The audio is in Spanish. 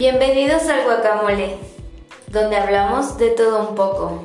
Bienvenidos al guacamole, donde hablamos de todo un poco.